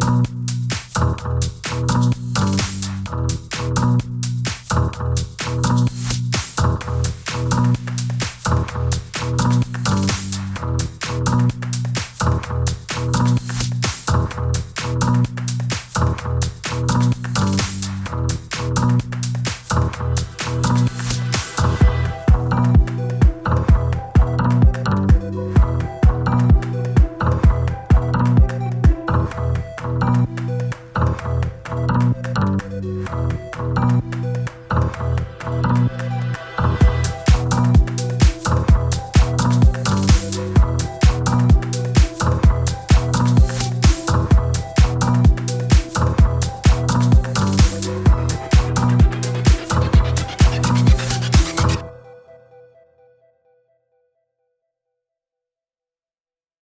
Bye.